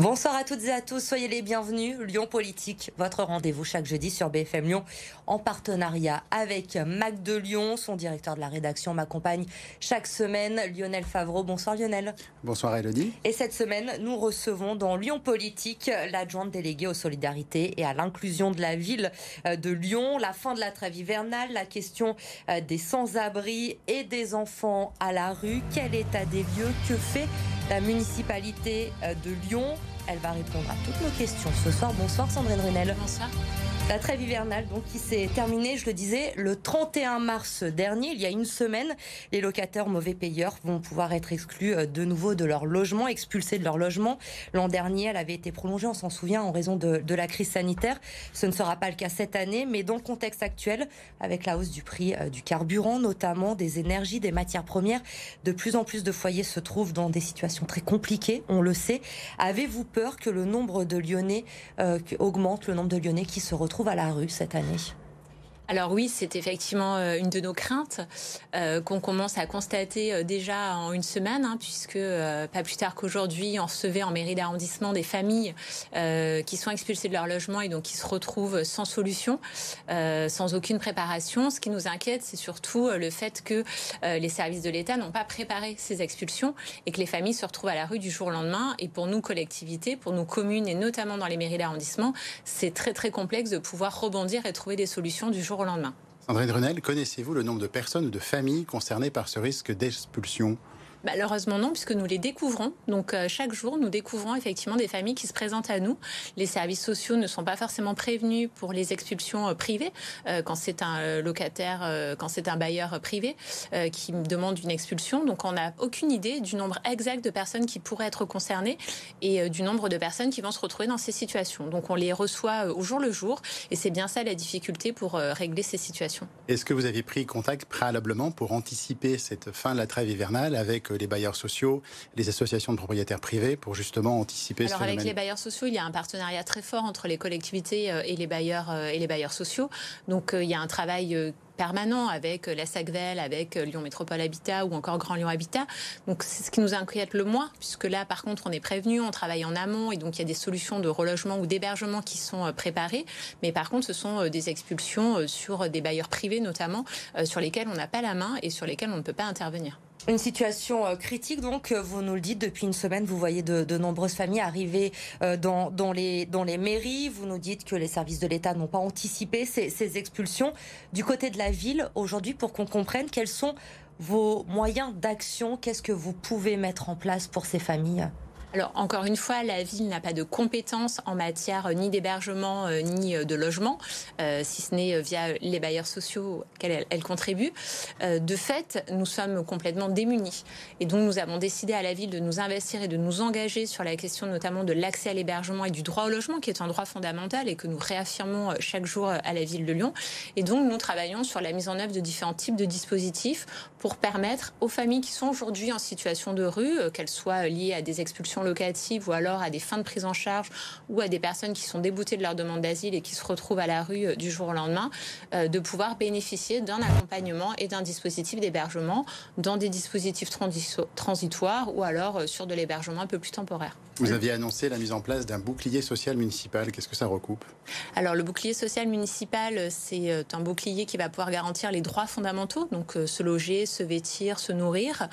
Bonsoir à toutes et à tous, soyez les bienvenus. Lyon Politique, votre rendez-vous chaque jeudi sur BFM Lyon en partenariat avec Mac de Lyon. Son directeur de la rédaction m'accompagne chaque semaine, Lionel Favreau. Bonsoir Lionel. Bonsoir Elodie. Et cette semaine, nous recevons dans Lyon Politique l'adjointe déléguée aux solidarités et à l'inclusion de la ville euh, de Lyon. La fin de la trêve hivernale, la question euh, des sans-abri et des enfants à la rue. Quel état des lieux Que fait la municipalité euh, de Lyon? Elle va répondre à toutes nos questions ce soir. Bonsoir Sandrine Runel. Bonsoir. La trêve hivernale, donc, qui s'est terminée, je le disais, le 31 mars dernier, il y a une semaine. Les locataires mauvais payeurs vont pouvoir être exclus euh, de nouveau de leur logement, expulsés de leur logement. L'an dernier, elle avait été prolongée, on s'en souvient, en raison de, la crise sanitaire. Ce ne sera pas le cas cette année, mais dans le contexte actuel, avec la hausse du prix euh, du carburant, notamment des énergies, des matières premières, de plus en plus de foyers se trouvent dans des situations très compliquées, on le sait. Avez-vous peur que le nombre de Lyonnais euh, augmente, le nombre de Lyonnais qui se retrouvent trouve à la rue cette année alors oui, c'est effectivement euh, une de nos craintes euh, qu'on commence à constater euh, déjà en une semaine, hein, puisque pas plus tard qu'aujourd'hui, on recevait en mairie d'arrondissement des familles qui sont expulsées de leur logement et donc qui se retrouvent sans solution, sans aucune préparation. Ce qui nous inquiète, c'est surtout le fait que les services de l'État n'ont pas préparé ces expulsions et que les familles se retrouvent à la rue du jour au lendemain. Et pour nous, collectivités, pour nous communes et notamment dans les mairies d'arrondissement, c'est très très complexe de pouvoir rebondir et trouver des solutions du jour au lendemain. Sandrine Renel, connaissez-vous le nombre de personnes ou de familles concernées par ce risque d'expulsion? Malheureusement non, puisque nous les découvrons. Donc euh, chaque jour, nous découvrons effectivement des familles qui se présentent à nous. Les services sociaux ne sont pas forcément prévenus pour les expulsions euh, privées euh, quand c'est un locataire, quand c'est un bailleur privé qui demande une expulsion. Donc on n'a aucune idée du nombre exact de personnes qui pourraient être concernées et du nombre de personnes qui vont se retrouver dans ces situations. Donc on les reçoit au jour le jour et c'est bien ça la difficulté pour régler ces situations. Est-ce que vous avez pris contact préalablement pour anticiper cette fin de la trêve hivernale avec les bailleurs sociaux, les associations de propriétaires privés pour justement anticiper Alors ce avec les bailleurs sociaux, il y a un partenariat très fort entre les collectivités euh, et les bailleurs euh, et les bailleurs sociaux. Donc euh, il y a un travail permanent avec la SACVEL, avec Lyon Métropole Habitat ou encore Grand Lyon Habitat. Donc c'est ce qui nous inquiète le moins, puisque là par contre on est prévenu, on travaille en amont et donc il y a des solutions de relogement ou d'hébergement qui sont préparées. Mais par contre ce sont des expulsions sur des bailleurs privés notamment, sur lesquels on n'a pas la main et sur lesquels on ne peut pas intervenir. Une situation euh, critique, donc, euh, vous nous le dites, depuis une semaine, vous voyez de, de nombreuses familles arriver euh, dans, dans, les, dans les mairies. Vous nous dites que les services de l'État n'ont pas anticipé ces, ces expulsions. Du côté de la ville, aujourd'hui, pour qu'on comprenne, quels sont vos moyens d'action Qu'est-ce que vous pouvez mettre en place pour ces familles? Alors encore une fois, la ville n'a pas de compétences en matière ni d'hébergement euh, ni de logement, euh, si ce n'est via les bailleurs sociaux auxquels elle, contribue. Euh, de fait, nous sommes complètement démunis. Et donc nous avons décidé à la ville de nous investir et de nous engager sur la question notamment de l'accès à l'hébergement et du droit au logement, qui est un droit fondamental et que nous réaffirmons chaque jour à la ville de Lyon. Et donc nous travaillons sur la mise en œuvre de différents types de dispositifs pour permettre aux familles qui sont aujourd'hui en situation de rue, qu'elles soient liées à des expulsions locatives ou alors à des fins de prise en charge ou à des personnes qui sont déboutées de leur demande d'asile et qui se retrouvent à la rue euh, du jour au lendemain, euh, de pouvoir bénéficier d'un accompagnement et d'un dispositif d'hébergement dans des dispositifs transitoires ou alors euh, sur de l'hébergement un peu plus temporaire. Vous aviez annoncé la mise en place d'un bouclier social municipal. Qu'est-ce que ça recoupe? Alors le bouclier social municipal, c'est un bouclier qui va pouvoir garantir les droits fondamentaux, donc se loger, se vêtir, se nourrir,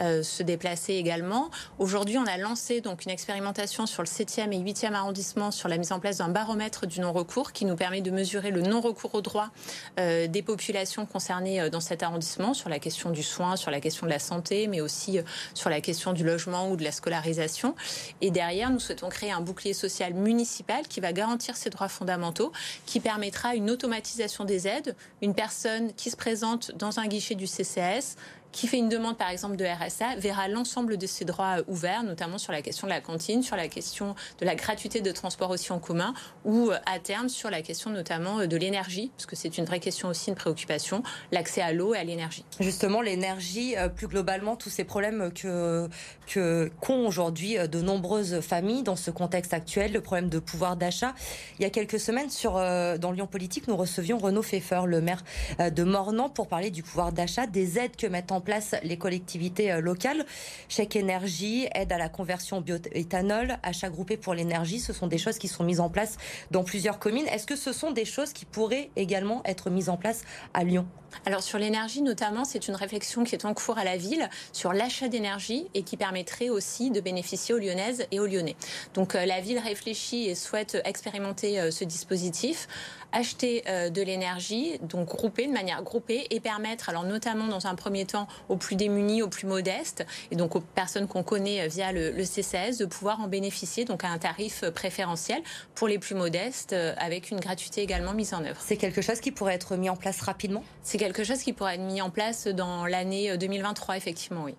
euh, se déplacer également. Aujourd'hui, on a lancé donc une expérimentation sur le 7e et 8e arrondissement sur la mise en place d'un baromètre du non-recours qui nous permet de mesurer le non-recours aux droits euh, des populations concernées euh, dans cet arrondissement sur la question du soin, sur la question de la santé, mais aussi euh, sur la question du logement ou de la scolarisation. Et derrière, nous souhaitons créer un bouclier social municipal qui va garantir ces droits fondamentaux, qui permettra une automatisation des aides. Une personne qui se présente dans un guichet du CCAS qui fait une demande par exemple de RSA verra l'ensemble de ses droits ouverts, notamment sur la question de la cantine, sur la question de la gratuité de transport aussi en commun, ou euh, à terme sur la question notamment euh, de l'énergie, parce que c'est une vraie question aussi, une préoccupation, l'accès à l'eau et à l'énergie. Justement, l'énergie, euh, plus globalement, tous ces problèmes que que qu'ont aujourd'hui de nombreuses familles dans ce contexte actuel, le problème de pouvoir d'achat. Il y a quelques semaines, sur dans Lyon Politique, nous recevions Renaud Pfeffer, le maire de Mornan, pour parler du pouvoir d'achat, des aides que mettent en place les collectivités locales. Chèque énergie, aide à la conversion bioéthanol, achat groupé pour l'énergie, ce sont des choses qui sont mises en place dans plusieurs communes. Est-ce que ce sont des choses qui pourraient également être mises en place à Lyon? Alors sur l'énergie notamment, c'est une réflexion qui est en cours à la ville sur l'achat d'énergie et qui permettrait aussi de bénéficier aux Lyonnaises et aux Lyonnais. Donc euh, la ville réfléchit et souhaite expérimenter euh, ce dispositif acheter euh, de l'énergie, donc groupée, de manière groupée, et permettre, alors notamment dans un premier temps, aux plus démunis, aux plus modestes, et donc aux personnes qu'on connaît via le, le, CCS, de pouvoir en bénéficier, donc à un tarif préférentiel pour les plus modestes, avec une gratuité également mise en œuvre. C'est quelque chose qui pourrait être mis en place rapidement? C'est quelque chose qui pourrait être mis en place dans l'année 2023, effectivement, oui.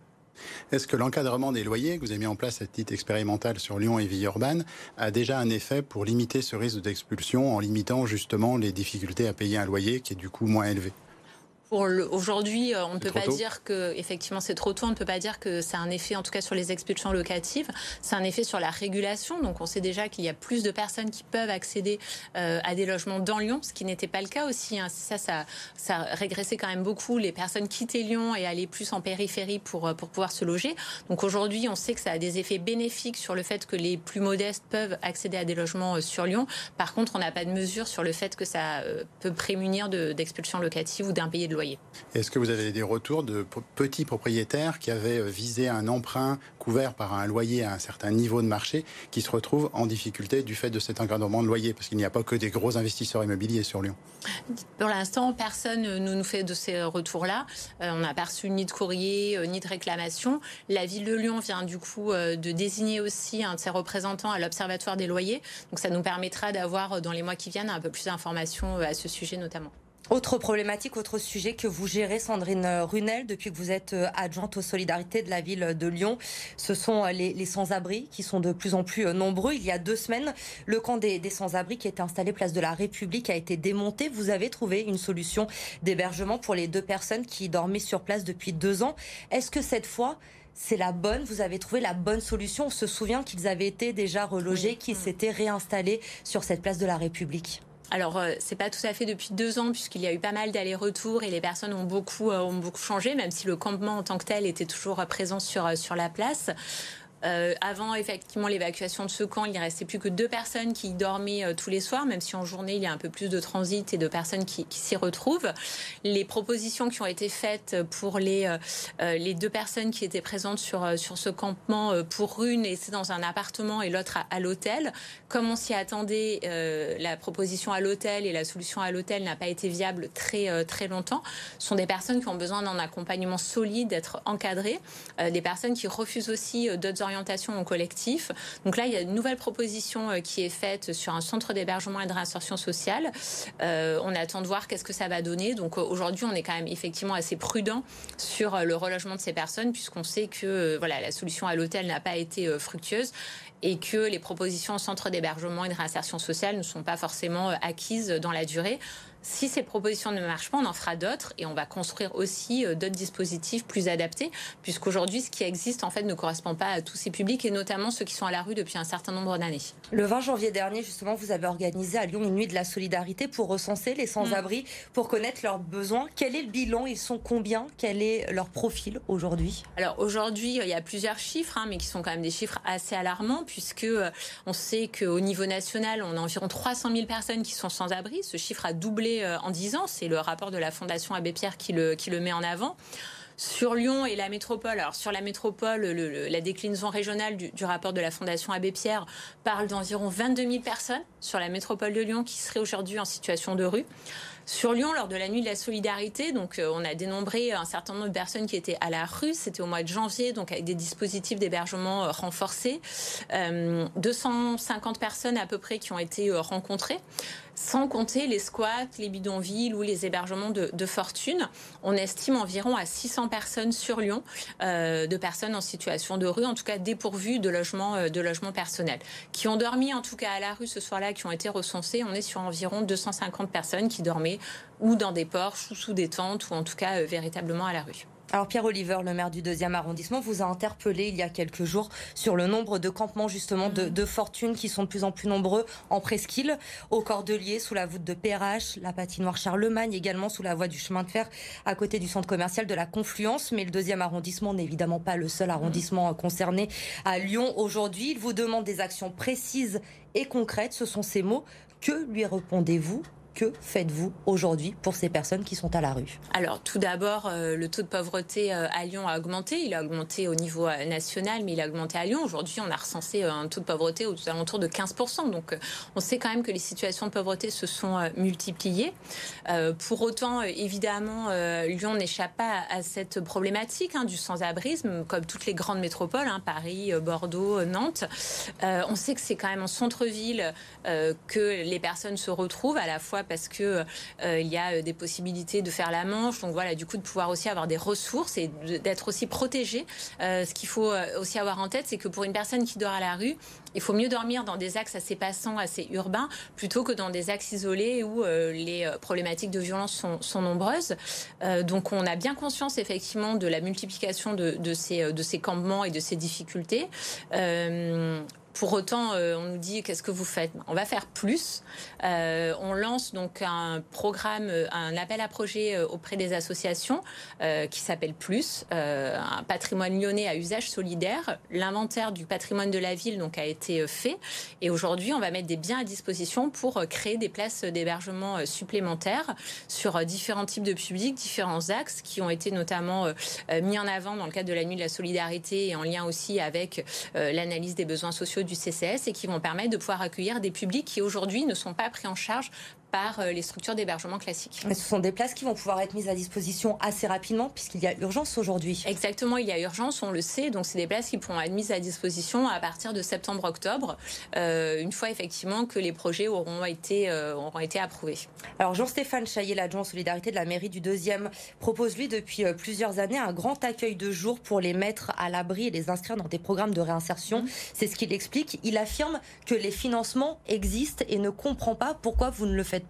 Est-ce que l'encadrement des loyers que vous avez mis en place à titre expérimental sur Lyon et Villeurbanne a déjà un effet pour limiter ce risque d'expulsion en limitant justement les difficultés à payer un loyer qui est du coup moins élevé? Aujourd'hui, euh, on ne peut pas dire que, effectivement, c'est trop tôt. On ne peut pas dire que c'est un effet, en tout cas sur les expulsions locatives. C'est un effet sur la régulation. Donc, on sait déjà qu'il y a plus de personnes qui peuvent accéder euh, à des logements dans Lyon, ce qui n'était pas le cas aussi. Hein. Ça, ça, ça régressait quand même beaucoup. Les personnes quittaient Lyon et allaient plus en périphérie pour, euh, pour pouvoir se loger. Donc, aujourd'hui, on sait que ça a des effets bénéfiques sur le fait que les plus modestes peuvent accéder à des logements sur Lyon. Par contre, on n'a pas de mesure sur le fait que ça peut prémunir d'expulsions locatives ou d'impayés de loyer. Est-ce que vous avez des retours de petits propriétaires qui avaient euh, visé un emprunt couvert par un loyer à un certain niveau de marché qui se retrouvent en difficulté du fait de cet encadrement de loyer? Parce qu'il n'y a pas que des gros investisseurs immobiliers sur Lyon. Pour l'instant, personne ne nous fait de ces retours-là. Euh, on n'a pas reçu ni de courrier, euh, ni de réclamation. La ville de Lyon vient du coup de désigner aussi un de ses représentants à l'Observatoire des loyers. Donc ça nous permettra d'avoir dans les mois qui viennent un peu plus d'informations à ce sujet notamment. Autre problématique, autre sujet que vous gérez, Sandrine Runel, depuis que vous êtes euh, adjointe aux solidarités de la ville de Lyon, ce sont euh, les, sans-abri qui sont de plus en plus euh, nombreux. Il y a deux semaines, le camp des, sans-abri qui était installé place de la République a été démonté. Vous avez trouvé une solution d'hébergement pour les deux personnes qui dormaient sur place depuis deux ans. Est-ce que cette fois, c'est la bonne, vous avez trouvé la bonne solution? On se souvient qu'ils avaient été déjà relogés, qu'ils s'étaient réinstallés sur cette place de la République alors, euh, c'est pas tout à fait depuis deux ans, puisqu'il y a eu pas mal d'allers-retours et les personnes ont beaucoup, euh, ont beaucoup changé, même si le campement en tant que tel était toujours présent sur, sur la place. Euh, avant effectivement l'évacuation de ce camp, il ne restait plus que deux personnes qui dormaient euh, tous les soirs, même si en journée il y a un peu plus de transit et de personnes qui, s'y retrouvent. Les propositions qui ont été faites pour les, euh, deux personnes qui étaient présentes sur, ce campement, pour une était dans un appartement et l'autre à, l'hôtel, comme on s'y attendait, la proposition à l'hôtel et la solution à l'hôtel n'a pas été viable très, très longtemps. Ce sont des personnes qui ont besoin d'un accompagnement solide, d'être encadrées, des personnes qui refusent aussi d'autres orientations en collectif. Donc là, il y a une nouvelle proposition euh, qui est faite sur un centre d'hébergement et de réinsertion sociale. Euh, on attend de voir qu'est-ce que ça va donner. Donc euh, aujourd'hui, on est quand même effectivement assez prudent sur le relogement de ces personnes puisqu'on sait que voilà, la solution à l'hôtel n'a pas été fructueuse et que les propositions au centre d'hébergement et de réinsertion sociale ne sont pas forcément acquises dans la durée. Si ces propositions ne marchent pas, on en fera d'autres et on va construire aussi euh, d'autres dispositifs plus adaptés, puisqu'aujourd'hui, ce qui existe, en fait, ne correspond pas à tous ces publics et notamment ceux qui sont à la rue depuis un certain nombre d'années. Le 20 janvier dernier, justement, vous avez organisé à Lyon une nuit de la solidarité pour recenser les sans-abri, mm. pour connaître leurs besoins. Quel est le bilan? Ils sont combien? Quel est leur profil aujourd'hui? Alors aujourd'hui, il y a plusieurs chiffres, hein, mais qui sont quand même des chiffres assez alarmants, puisque euh, on sait qu'au niveau national, on a environ 300 000 personnes qui sont sans abri. Ce chiffre a doublé euh, en 10 ans. C'est le rapport de la Fondation Abbé Pierre qui le, met en avant. Sur Lyon et la métropole, alors sur la métropole, la déclinaison régionale du, du, rapport de la Fondation Abbé Pierre parle d'environ 22 000 personnes sur la métropole de Lyon qui seraient aujourd'hui en situation de rue. Sur Lyon, lors de la nuit de la solidarité, donc euh, on a dénombré un certain nombre de personnes qui étaient à la rue. C'était au mois de janvier, donc avec des dispositifs d'hébergement euh, renforcés. 250 personnes à peu près qui ont été rencontrées sans compter les squats, les bidonvilles ou les hébergements de, fortune. On estime environ à 600 personnes sur Lyon, euh, de personnes en situation de rue, en tout cas dépourvues de logements euh, de logement personnel, qui ont dormi en tout cas à la rue ce soir-là, qui ont été recensées. On est sur environ 250 personnes qui dormaient ou dans des porches ou sous des tentes ou en tout cas euh, véritablement à la rue. Alors Pierre Oliver, le maire du deuxième arrondissement, vous a interpellé il y a quelques jours sur le nombre de campements justement de, de fortune qui sont de plus en plus nombreux en presqu'île, au Cordelier, sous la voûte de PRH, la patinoire Charlemagne, également sous la voie du chemin de fer à côté du centre commercial de la Confluence. Mais le deuxième arrondissement n'est évidemment pas le seul arrondissement concerné à Lyon aujourd'hui. Il vous demande des actions précises et concrètes. Ce sont ces mots. Que lui répondez-vous? Que faites-vous aujourd'hui pour ces personnes qui sont à la rue? Alors, tout d'abord, euh, le taux de pauvreté euh, à Lyon a augmenté. Il a augmenté au niveau euh, national, mais il a augmenté à Lyon. Aujourd'hui, on a recensé un taux de pauvreté aux alentours de 15%. Donc, on sait quand même que les situations de pauvreté se sont multipliées. pour autant, évidemment, Lyon n'échappe pas à cette problématique hein, du sans-abrisme, comme toutes les grandes métropoles, hein, Paris, Bordeaux, Nantes. on sait que c'est quand même en centre-ville que les personnes se retrouvent à la fois parce que euh, il y a euh, des possibilités de faire la manche. Donc voilà, du coup, de pouvoir aussi avoir des ressources et d'être aussi protégé. Euh, ce qu'il faut aussi avoir en tête, c'est que pour une personne qui dort à la rue, il faut mieux dormir dans des axes assez passants, assez urbains, plutôt que dans des axes isolés où les problématiques de violence sont, nombreuses. donc on a bien conscience effectivement de la multiplication de ces campements et de ces difficultés. Pour autant, euh, on nous dit qu'est-ce que vous faites? On va faire plus. Euh, on lance donc un programme, euh, un appel à projet auprès des associations qui s'appelle Plus, un patrimoine lyonnais à usage solidaire. L'inventaire du patrimoine de la ville donc a été fait et aujourd'hui on va mettre des biens à disposition pour créer des places d'hébergement supplémentaires sur différents types de publics, différents axes qui ont été notamment mis en avant dans le cadre de la nuit de la solidarité et en lien aussi avec l'analyse des besoins sociaux du CCS et qui vont permettre de pouvoir accueillir des publics qui aujourd'hui ne sont pas pris en charge par euh, les structures d'hébergement classiques. Mais ce sont des places qui vont pouvoir être mises à disposition assez rapidement puisqu'il y a urgence aujourd'hui. Exactement, il y a urgence, on le sait. Donc c'est des places qui pourront être mises à disposition à partir de septembre-octobre, euh, une fois effectivement que les projets auront été, euh, auront été approuvés. Alors Jean-Stéphane Chaillet, l'adjoint solidarité de la mairie du deuxième, propose lui depuis plusieurs années un grand accueil de jour pour les mettre à l'abri et les inscrire dans des programmes de réinsertion. Mmh. C'est ce qu'il explique. Il affirme que les financements existent et ne comprend pas pourquoi vous ne le faites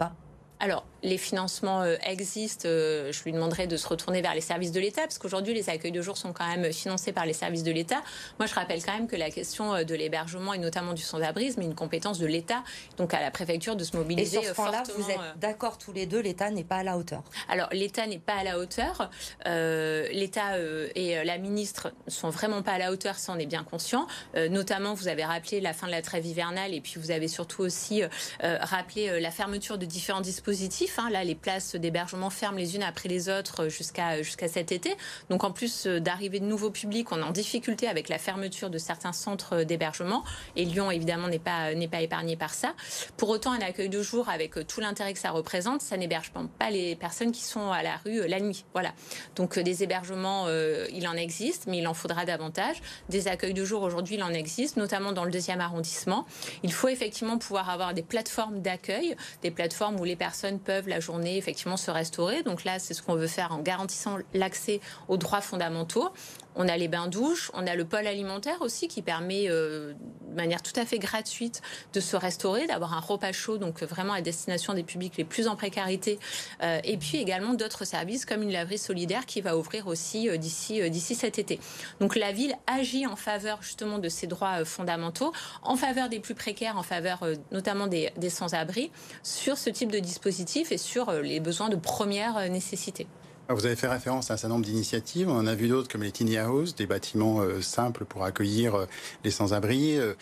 Alors, les financements euh, existent. Euh, je lui demanderai de se retourner vers les services de l'État, parce qu'aujourd'hui, les accueils de jour sont quand même financés par les services de l'État. Moi, je rappelle quand même que la question euh, de l'hébergement et notamment du sans-abrisme est une compétence de l'État, donc à la préfecture de se mobiliser. Et sur ce point-là, vous êtes d'accord tous les deux, l'État n'est pas à la hauteur. Alors, l'État n'est pas à la hauteur. L'État et la ministre ne sont vraiment pas à la hauteur, ça on est bien conscient. notamment, vous avez rappelé la fin de la trêve hivernale, et puis vous avez surtout aussi rappelé la fermeture de différents dispositifs Là, les places d'hébergement ferment les unes après les autres jusqu'à jusqu'à cet été. Donc, en plus euh, d'arriver de nouveaux publics, on est en difficulté avec la fermeture de certains centres d'hébergement. Et Lyon, évidemment, n'est pas pas épargné par ça. Pour autant, un accueil de jour avec euh, tout l'intérêt que ça représente, ça n'héberge pas les personnes qui sont à la rue euh, la nuit. Voilà. Donc, des hébergements, il en existe, mais il en faudra davantage. Des accueils de jour aujourd'hui, il en existe, notamment dans le deuxième arrondissement. Il faut effectivement pouvoir avoir des plateformes d'accueil, des plateformes où les personnes peuvent la journée effectivement se restaurer. Donc là, c'est ce qu'on veut faire en garantissant l'accès aux droits fondamentaux. On a les bains-douches, on a le pôle alimentaire aussi qui permet euh, de manière tout à fait gratuite de se restaurer, d'avoir un repas chaud, donc vraiment à destination des publics les plus en précarité. Euh, et puis également d'autres services comme une laverie solidaire qui va ouvrir aussi euh, d'ici cet été. Donc la ville agit en faveur justement de ces droits fondamentaux, en faveur des plus précaires, en faveur notamment des, des sans-abri, sur ce type de dispositif et sur les besoins de première nécessité. Ah, vous avez fait référence à un certain nombre d'initiatives. On en a vu d'autres comme les tiny houses, des bâtiments euh, simples pour accueillir euh, les sans-abri. Euh,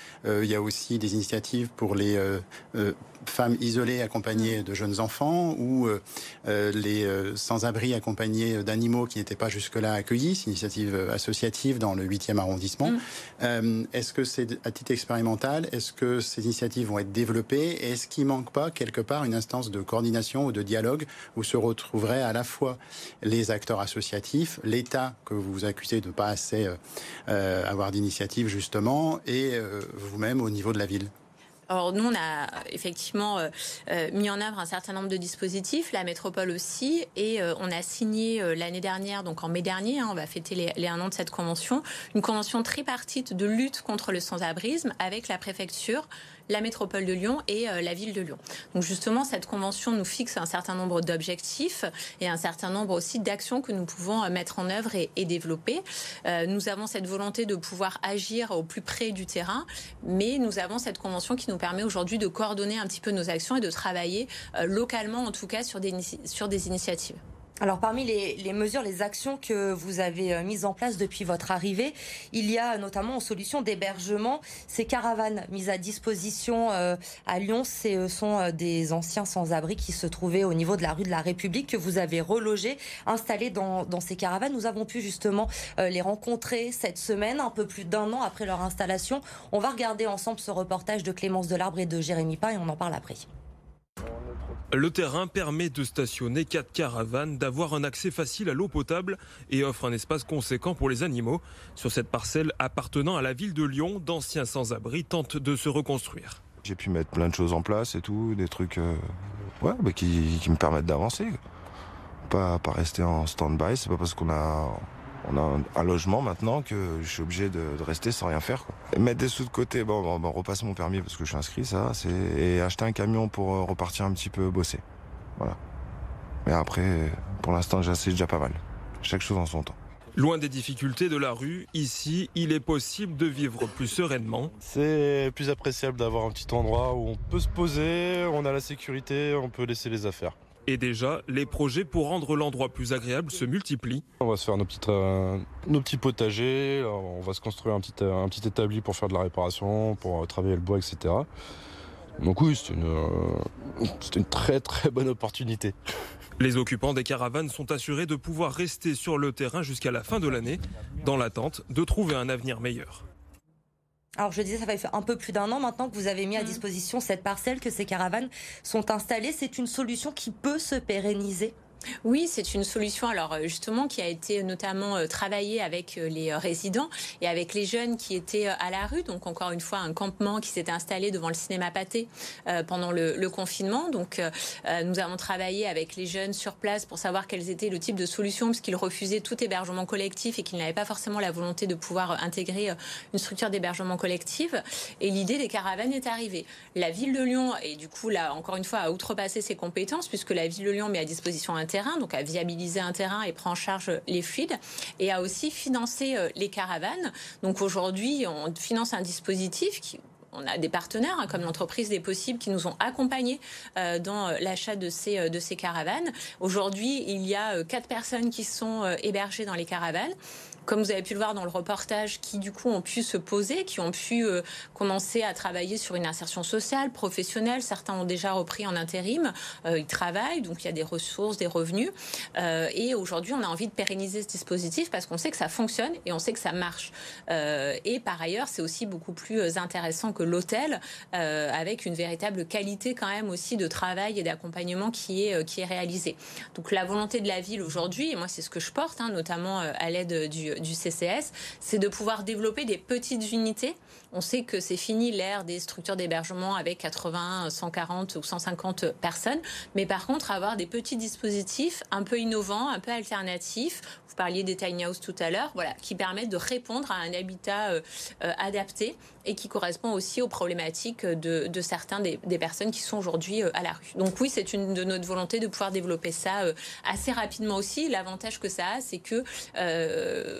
il y a aussi des initiatives pour les femmes isolées accompagnées de jeunes enfants ou les sans-abri accompagnés d'animaux qui n'étaient pas jusque-là accueillis. C'est une initiative associative dans le 8e arrondissement. Mm. est-ce que c'est à titre expérimental Est-ce que ces initiatives vont être développées Est-ce qu'il manque pas quelque part une instance de coordination ou de dialogue où se retrouveraient à la fois les acteurs associatifs, l'État que vous accusez de pas assez euh, euh, avoir d'initiative justement, et euh, vous-même au niveau de la ville. Alors nous, on a effectivement mis en œuvre un certain nombre de dispositifs, la métropole aussi, et on a signé l'année dernière, donc en mai dernier, hein, on va fêter les, les un an de cette convention, une convention tripartite de lutte contre le sans-abrisme avec la préfecture, la métropole de Lyon et euh, la ville de Lyon. Donc justement, cette convention nous fixe un certain nombre d'objectifs et un certain nombre aussi d'actions que nous pouvons euh, mettre en œuvre et, développer. Euh, nous avons cette volonté de pouvoir agir au plus près du terrain, mais nous avons cette convention qui nous permet aujourd'hui de coordonner un petit peu nos actions et de travailler localement, en tout cas, sur des, sur des initiatives. Alors parmi les, mesures, les actions que vous avez euh, mises en place depuis votre arrivée, il y a notamment en solution d'hébergement ces caravanes mises à disposition euh, à Lyon. Ce sont euh, des anciens sans-abri qui se trouvaient au niveau de la rue de la République que vous avez relogés, installés dans, dans ces caravanes. Nous avons pu justement les rencontrer cette semaine, un peu plus d'un an après leur installation. On va regarder ensemble ce reportage de Clémence Delarbre et de Jérémy Pain et on en parle après. Le terrain permet de stationner quatre caravanes, d'avoir un accès facile à l'eau potable et offre un espace conséquent pour les animaux. Sur cette parcelle appartenant à la ville de Lyon, d'anciens sans-abri tentent de se reconstruire. J'ai pu mettre plein de choses en place et tout, des trucs euh, bah, qui, me permettent d'avancer. Pas, pas rester en stand-by, c'est pas parce qu'on a on a un, logement maintenant que je suis obligé de, rester sans rien faire. Mettre des sous de côté, bon, bon, repasser mon permis parce que je suis inscrit, ça, c'est et acheter un camion pour euh, repartir un petit peu bosser. Voilà. Mais après, pour l'instant, c'est déjà pas mal. Chaque chose en son temps. Loin des difficultés de la rue, ici, il est possible de vivre plus sereinement. C'est plus appréciable d'avoir un petit endroit où on peut se poser, on a la sécurité, on peut laisser les affaires. Et déjà, les projets pour rendre l'endroit plus agréable se multiplient. On va se faire nos, petites, euh, nos petits potagers, on va se construire un petit, un petit établi pour faire de la réparation, pour euh, travailler le bois, etc. Donc oui, c'est une, euh, une très très bonne opportunité. Les occupants des caravanes sont assurés de pouvoir rester sur le terrain jusqu'à la fin de l'année, dans l'attente de trouver un avenir meilleur. Alors je disais, ça fait un peu plus d'un an maintenant que vous avez mis à mmh. disposition cette parcelle, que ces caravanes sont installées. C'est une solution qui peut se pérenniser oui, c'est une solution alors euh, justement qui a été notamment euh, travaillée avec euh, les résidents et avec les jeunes qui étaient à la rue. Donc encore une fois un campement qui s'était installé devant le cinéma Pâté pendant le, confinement. Donc nous avons travaillé avec les jeunes sur place pour savoir quels étaient le type de solutions puisqu'ils refusaient tout hébergement collectif et qu'ils n'avaient pas forcément la volonté de pouvoir intégrer une structure d'hébergement collectif. Et l'idée des caravanes est arrivée. La ville de Lyon et du coup là encore une fois a outrepassé ses compétences puisque la ville de Lyon met à disposition un donc à viabiliser un terrain et prend en charge les fluides, et à aussi financer euh, les caravanes. Donc aujourd'hui, on finance un dispositif qui on a des partenaires hein, comme l'entreprise des possibles qui nous ont accompagnés euh, dans euh, l'achat de ces de ces caravanes. Aujourd'hui, il y a quatre personnes qui sont hébergées dans les caravanes comme vous avez pu le voir dans le reportage, qui du coup ont pu se poser, qui ont pu euh, commencer à travailler sur une insertion sociale, professionnelle. Certains ont déjà repris en intérim, euh, ils travaillent, donc il y a des ressources, des revenus. Euh, et aujourd'hui, on a envie de pérenniser ce dispositif parce qu'on sait que ça fonctionne et on sait que ça marche. et par ailleurs, c'est aussi beaucoup plus intéressant que l'hôtel, avec une véritable qualité quand même aussi de travail et d'accompagnement qui est qui est réalisée. Donc la volonté de la ville aujourd'hui, et moi c'est ce que je porte, hein, notamment à l'aide du du, CCS, c'est de pouvoir développer des petites unités. On sait que c'est fini l'ère des structures d'hébergement avec 80, 140 ou 150 personnes, mais par contre avoir des petits dispositifs un peu innovants, un peu alternatifs. Vous parliez des tiny house tout à l'heure, voilà, qui permettent de répondre à un habitat euh, euh, adapté et qui correspond aussi aux problématiques de, certains des, personnes qui sont aujourd'hui euh, à la rue. Donc oui, c'est une de notre volonté de pouvoir développer ça assez rapidement aussi. L'avantage que ça a, c'est que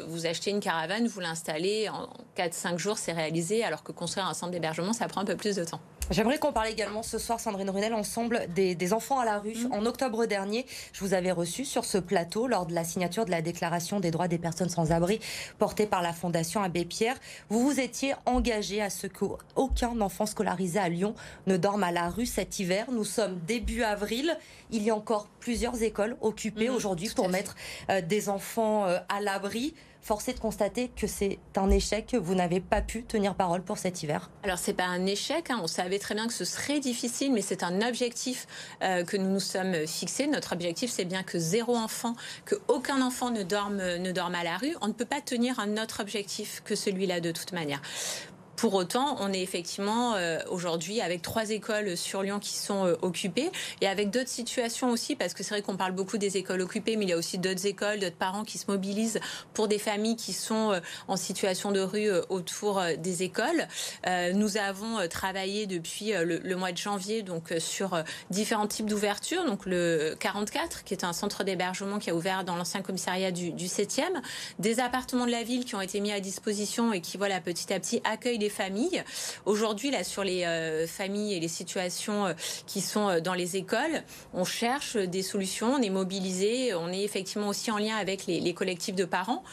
vous achetez une caravane, vous l'installez, en 4-5 jours, c'est réalisé, alors que construire un centre d'hébergement, ça prend un peu plus de temps. J'aimerais qu'on parle également ce soir, Sandrine Runel, ensemble des, enfants à la rue. Mm. En octobre dernier, je vous avais reçu sur ce plateau lors de la signature de la déclaration des droits des personnes sans abri portée par la Fondation Abbé Pierre. Vous vous étiez engagé à ce qu'aucun enfant scolarisé à Lyon ne dorme à la rue cet hiver. Nous sommes début avril. Il y a encore plusieurs écoles occupées mm, aujourd'hui pour mettre euh, des enfants euh, à l'abri forcé de constater que c'est un échec, vous n'avez pas pu tenir parole pour cet hiver. Alors c'est pas un échec, hein. on savait très bien que ce serait difficile, mais c'est un objectif euh, que nous nous sommes fixés. Notre objectif, c'est bien que zéro enfant, que aucun enfant ne dorme, ne dorme à la rue. On ne peut pas tenir un autre objectif que celui-là de toute manière. Pour autant, on est effectivement euh, aujourd'hui avec trois écoles sur Lyon qui sont euh, occupées et avec d'autres situations aussi, parce que c'est vrai qu'on parle beaucoup des écoles occupées, mais il y a aussi d'autres écoles, d'autres parents qui se mobilisent pour des familles qui sont euh, en situation de rue autour des écoles. nous avons travaillé depuis le, mois de janvier donc sur différents types d'ouvertures. Donc le 44, qui est un centre d'hébergement qui a ouvert dans l'ancien commissariat du, du 7e, des appartements de la ville qui ont été mis à disposition et qui voilà petit à petit accueillent les familles. Aujourd'hui, là, sur les euh, familles et les situations euh, qui sont euh, dans les écoles, on cherche des solutions, on est mobilisé, on est effectivement aussi en lien avec les, collectifs de parents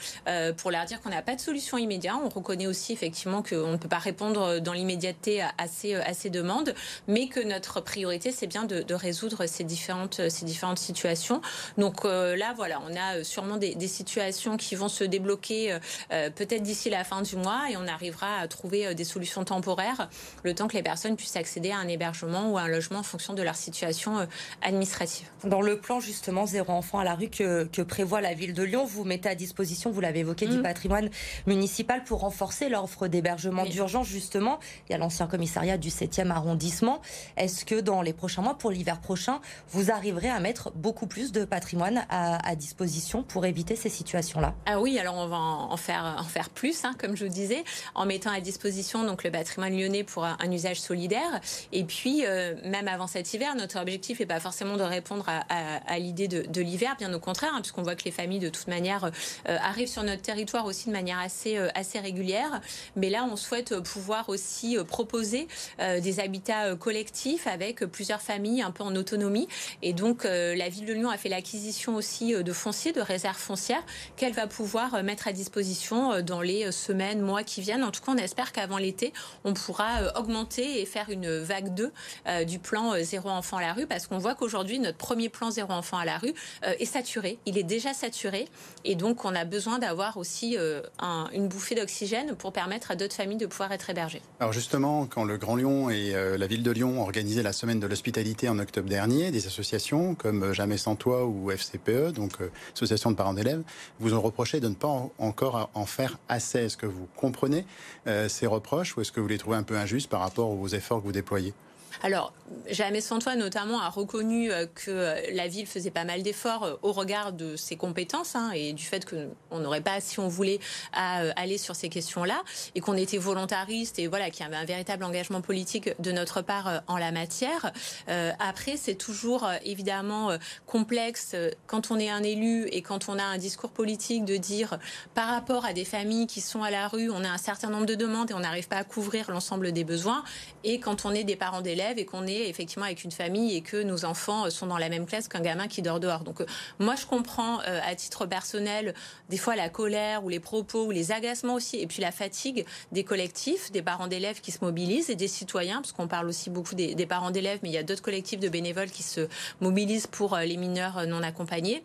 pour leur dire qu'on n'a pas de solution immédiate. On reconnaît aussi effectivement qu'on ne peut pas répondre dans l'immédiateté à, ces, à ces demandes, mais que notre priorité, c'est bien de, résoudre ces différentes, ces différentes situations. Donc là, voilà, on a sûrement des situations qui vont se débloquer peut-être d'ici la fin du mois et on arrivera à trouver euh, des solutions temporaires, le temps que les personnes puissent accéder à un hébergement ou à un logement en fonction de leur situation euh, administrative. Dans le plan justement zéro enfant à la rue que, prévoit la ville de Lyon, vous mettez à disposition, vous l'avez évoqué, du mmh. patrimoine municipal pour renforcer l'offre d'hébergement d'urgence justement. Il y a l'ancien commissariat du 7e arrondissement. Est-ce que dans les prochains mois, pour l'hiver prochain, vous arriverez à mettre beaucoup plus de patrimoine à, disposition pour éviter ces situations-là? Ah oui, alors on va en faire, en faire plus, hein, comme je vous disais, en mettant à disposition donc le patrimoine lyonnais pour un, usage solidaire. Et puis, euh, même avant cet hiver, notre objectif n'est pas forcément de répondre à, l'idée de, l'hiver, bien au contraire, hein, puisqu'on voit que les familles, de toute manière, euh, arrivent sur notre territoire aussi de manière assez, euh, assez régulière. Mais là, on souhaite pouvoir aussi proposer des habitats collectifs avec plusieurs familles un peu en autonomie. Et donc, la ville de Lyon a fait l'acquisition aussi de fonciers, de réserves foncières, qu'elle va pouvoir mettre à disposition dans les semaines, mois qui viennent. En tout cas, on espère qu'avant l'été, on pourra euh, augmenter et faire une vague 2 euh, du plan euh, zéro enfant à la rue parce qu'on voit qu'aujourd'hui, notre premier plan zéro enfant à la rue est saturé. Il est déjà saturé et donc on a besoin d'avoir aussi une bouffée d'oxygène pour permettre à d'autres familles de pouvoir être hébergées. Alors justement, quand le Grand Lyon et la ville de Lyon ont organisé la semaine de l'hospitalité en octobre dernier, des associations comme Jamais sans toi ou FCPE, donc Association de parents d'élèves, vous ont reproché de ne pas encore en faire assez. Est-ce que vous comprenez ces reproches ou est-ce que vous les trouvez un peu injustes par rapport aux efforts que vous déployez? Alors, Jamais sans toi, notamment, a reconnu euh, que euh, la ville faisait pas mal d'efforts euh, au regard de ses compétences hein, et du fait qu'on n'aurait pas, si on voulait, à aller sur ces questions-là et qu'on était volontariste et voilà, qu'il y avait un véritable engagement politique de notre part en la matière. après, c'est toujours évidemment complexe quand on est un élu et quand on a un discours politique de dire par rapport à des familles qui sont à la rue, on a un certain nombre de demandes et on n'arrive pas à couvrir l'ensemble des besoins et quand on est des parents d'élèves et qu'on est effectivement avec une famille et que nos enfants sont dans la même classe qu'un gamin qui dort dehors. Donc euh, moi je comprends euh, à titre personnel des fois la colère ou les propos ou les agacements aussi et puis la fatigue des collectifs, des parents d'élèves qui se mobilisent et des citoyens parce qu'on parle aussi beaucoup des, parents d'élèves mais il y a d'autres collectifs de bénévoles qui se mobilisent pour euh, les mineurs non accompagnés.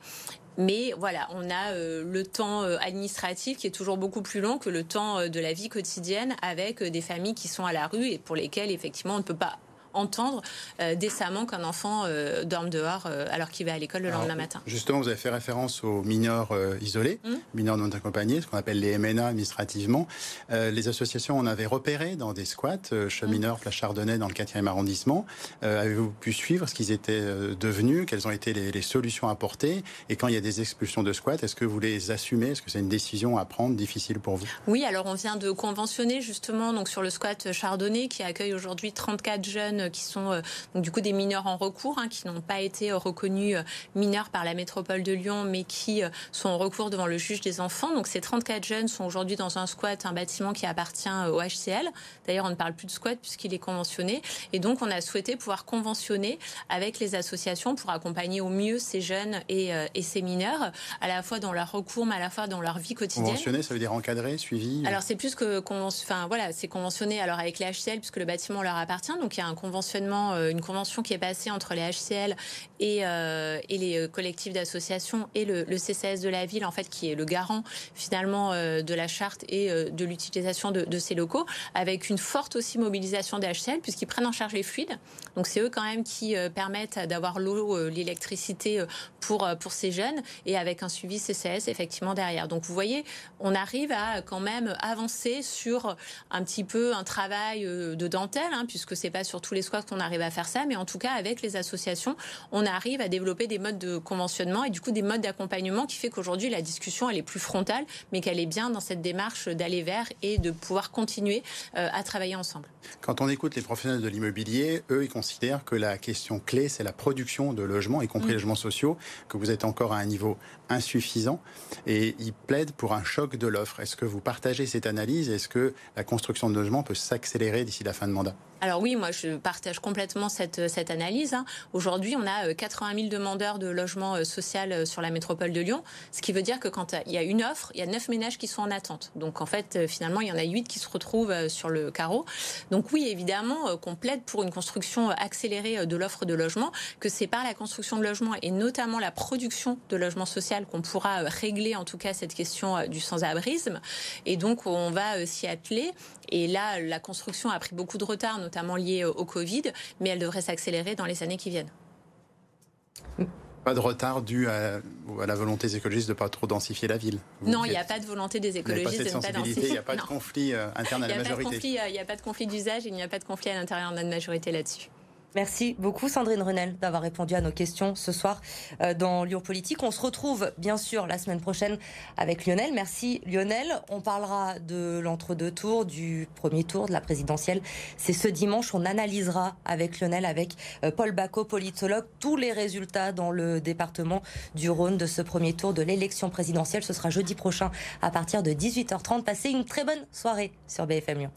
Mais voilà, on a le temps administratif qui est toujours beaucoup plus long que le temps de la vie quotidienne avec des familles qui sont à la rue et pour lesquelles effectivement on ne peut pas entendre euh, décemment qu'un enfant euh, dorme dehors euh, alors qu'il va à l'école le lendemain matin. Justement, vous avez fait référence aux mineurs isolés, mmh. mineurs non accompagnés, ce qu'on appelle les MNA administrativement. les associations en avaient repéré dans des squats, chemineurs, mmh. place Chardonnay dans le 4e arrondissement. Avez-vous pu suivre ce qu'ils étaient devenus? Quelles ont été les, les, solutions apportées? Et quand il y a des expulsions de squats, est-ce que vous les assumez? Est-ce que c'est une décision à prendre difficile pour vous? Oui, alors on vient de conventionner justement donc sur le squat Chardonnay qui accueille aujourd'hui 34 jeunes qui sont euh, donc, du coup des mineurs en recours, hein, qui n'ont pas été euh, reconnus euh, mineurs par la métropole de Lyon, mais qui sont en recours devant le juge des enfants. Donc ces 34 jeunes sont aujourd'hui dans un squat, un bâtiment qui appartient au HCL. D'ailleurs, on ne parle plus de squat puisqu'il est conventionné. Et donc, on a souhaité pouvoir conventionner avec les associations pour accompagner au mieux ces jeunes et, et ces mineurs, à la fois dans leur recours, mais à la fois dans leur vie quotidienne. Conventionné, ça veut dire encadré, suivi Alors, c'est plus que... Enfin, voilà, c'est conventionné alors avec les HCL puisque le bâtiment leur appartient. Donc, il y a un conventionnement conventionnement, une convention qui est passée entre les HCL et, et les collectifs d'associations et le, CCS de la ville, en fait, qui est le garant finalement de la charte et de l'utilisation de, ces locaux, avec une forte aussi mobilisation des HCL, puisqu'ils prennent en charge les fluides. Donc c'est eux quand même qui permettent d'avoir l'eau, l'électricité pour, pour ces jeunes, et avec un suivi CCS effectivement derrière. Donc vous voyez, on arrive à quand même avancer sur un petit peu un travail euh, de dentelle, hein, puisque c'est pas sur tous les qu'on arrive à faire ça, mais en tout cas avec les associations, on arrive à développer des modes de conventionnement et du coup des modes d'accompagnement qui fait qu'aujourd'hui la discussion elle est plus frontale, mais qu'elle est bien dans cette démarche d'aller vers et de pouvoir continuer euh, à travailler ensemble. Quand on écoute les professionnels de l'immobilier, eux ils considèrent que la question clé c'est la production de logements, y compris mmh. logements sociaux, que vous êtes encore à un niveau insuffisant et ils plaident pour un choc de l'offre. Est-ce que vous partagez cette analyse? Est-ce que la construction de logements peut s'accélérer d'ici la fin de mandat? Alors oui, moi je partage complètement cette, cette analyse. Hein. Aujourd'hui, on a 80 euh, 000 demandeurs de logement euh, social euh, sur la métropole de Lyon, ce qui veut dire que quand il y a une offre, il y a 9 ménages qui sont en attente. Donc en fait, finalement, il y en a 8 qui se retrouvent sur le carreau. Donc oui, évidemment, qu'on plaide pour une construction accélérée de l'offre de logement, que c'est par la construction de logements et notamment la production de logements social qu'on pourra régler en tout cas cette question du sans-abrisme. Et donc on va s'y atteler. Et là, la construction a pris beaucoup de retard, notamment lié au Covid, mais elle devrait s'accélérer dans les années qui viennent. Pas de retard dû à, la volonté des écologistes de ne pas trop densifier la ville. non, il n'y a pas de volonté des écologistes de ne pas densifier. Il n'y a pas de conflit euh, interne à la majorité. Il n'y a pas de conflit d'usage, il n'y a pas de conflit à l'intérieur de la majorité là-dessus. Merci beaucoup Sandrine Renel d'avoir répondu à nos questions ce soir euh, dans Lyon Politique. On se retrouve bien sûr la semaine prochaine avec Lionel. Merci Lionel. On parlera de l'entre-deux tours, du premier tour de la présidentielle. C'est ce dimanche. On analysera avec Lionel, avec euh, Paul Bacot, politologue, tous les résultats dans le département du Rhône de ce premier tour de l'élection présidentielle. Ce sera jeudi prochain à partir de 18h30. Passez une très bonne soirée sur BFM Lyon.